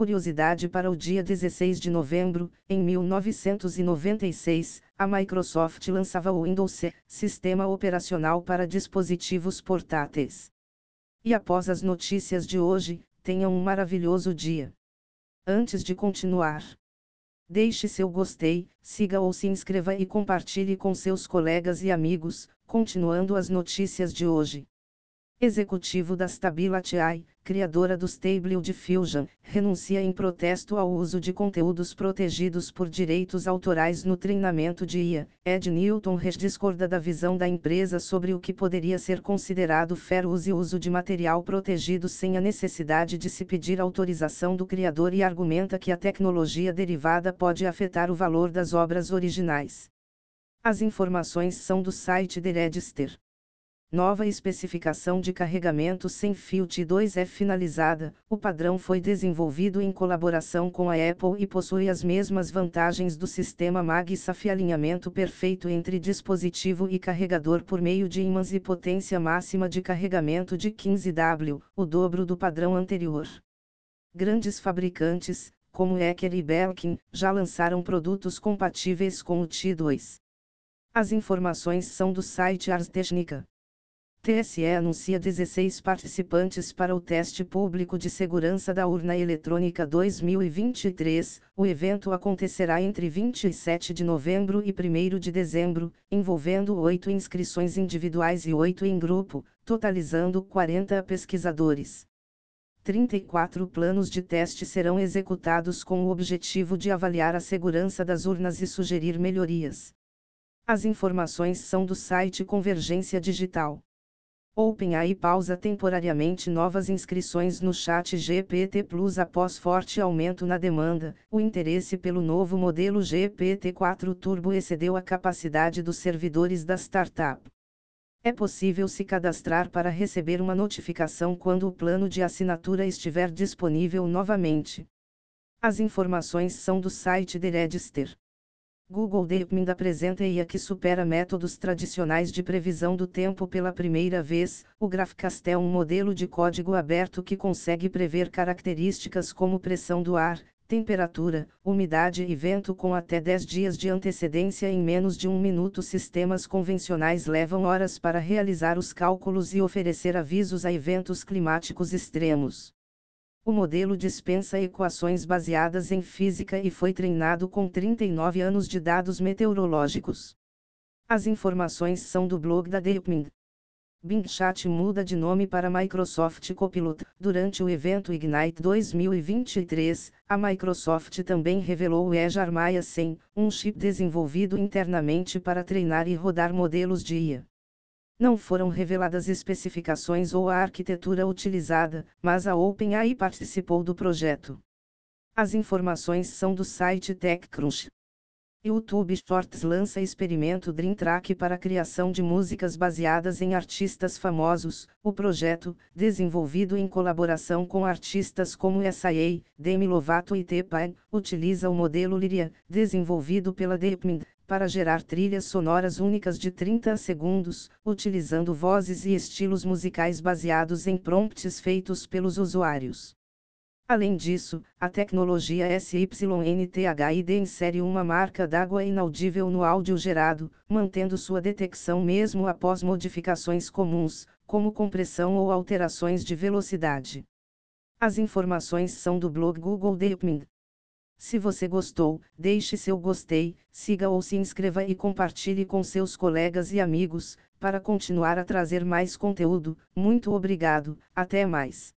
Curiosidade para o dia 16 de novembro, em 1996, a Microsoft lançava o Windows C, sistema operacional para dispositivos portáteis. E após as notícias de hoje, tenham um maravilhoso dia. Antes de continuar, deixe seu gostei, siga ou se inscreva e compartilhe com seus colegas e amigos, continuando as notícias de hoje. Executivo da Stability AI, criadora do Stable Diffusion, renuncia em protesto ao uso de conteúdos protegidos por direitos autorais no treinamento de IA. Ed Newton discorda da visão da empresa sobre o que poderia ser considerado fair use e uso de material protegido sem a necessidade de se pedir autorização do criador e argumenta que a tecnologia derivada pode afetar o valor das obras originais. As informações são do site The Register. Nova especificação de carregamento sem fio T2 é finalizada. O padrão foi desenvolvido em colaboração com a Apple e possui as mesmas vantagens do sistema MagSafe alinhamento perfeito entre dispositivo e carregador por meio de ímãs e potência máxima de carregamento de 15W, o dobro do padrão anterior. Grandes fabricantes, como Ecker e Belkin, já lançaram produtos compatíveis com o T2. As informações são do site Ars Technica. TSE anuncia 16 participantes para o teste público de segurança da urna eletrônica 2023. O evento acontecerá entre 27 de novembro e 1 de dezembro, envolvendo oito inscrições individuais e oito em grupo, totalizando 40 pesquisadores. 34 planos de teste serão executados com o objetivo de avaliar a segurança das urnas e sugerir melhorias. As informações são do site Convergência Digital. OpenAI pausa temporariamente novas inscrições no chat GPT Plus após forte aumento na demanda. O interesse pelo novo modelo GPT-4 Turbo excedeu a capacidade dos servidores da startup. É possível se cadastrar para receber uma notificação quando o plano de assinatura estiver disponível novamente. As informações são do site The Register. Google DeepMind apresenta IA que supera métodos tradicionais de previsão do tempo pela primeira vez. O Graphcast é um modelo de código aberto que consegue prever características como pressão do ar, temperatura, umidade e vento com até 10 dias de antecedência em menos de um minuto. Sistemas convencionais levam horas para realizar os cálculos e oferecer avisos a eventos climáticos extremos. O modelo dispensa equações baseadas em física e foi treinado com 39 anos de dados meteorológicos. As informações são do blog da DeepMind. Bing Chat muda de nome para Microsoft Copilot. Durante o evento Ignite 2023, a Microsoft também revelou o Azure Maya 100, um chip desenvolvido internamente para treinar e rodar modelos de IA. Não foram reveladas especificações ou a arquitetura utilizada, mas a OpenAI participou do projeto. As informações são do site TechCrunch. YouTube Shorts lança experimento Dream Track para a criação de músicas baseadas em artistas famosos. O projeto, desenvolvido em colaboração com artistas como S.I.A., Demi Lovato e T-Pain, utiliza o modelo Lyria, desenvolvido pela DeepMind, para gerar trilhas sonoras únicas de 30 segundos, utilizando vozes e estilos musicais baseados em prompts feitos pelos usuários. Além disso, a tecnologia SYNTHID insere uma marca d'água inaudível no áudio gerado, mantendo sua detecção mesmo após modificações comuns, como compressão ou alterações de velocidade. As informações são do blog Google DeepMind. Se você gostou, deixe seu gostei, siga ou se inscreva e compartilhe com seus colegas e amigos, para continuar a trazer mais conteúdo. Muito obrigado, até mais.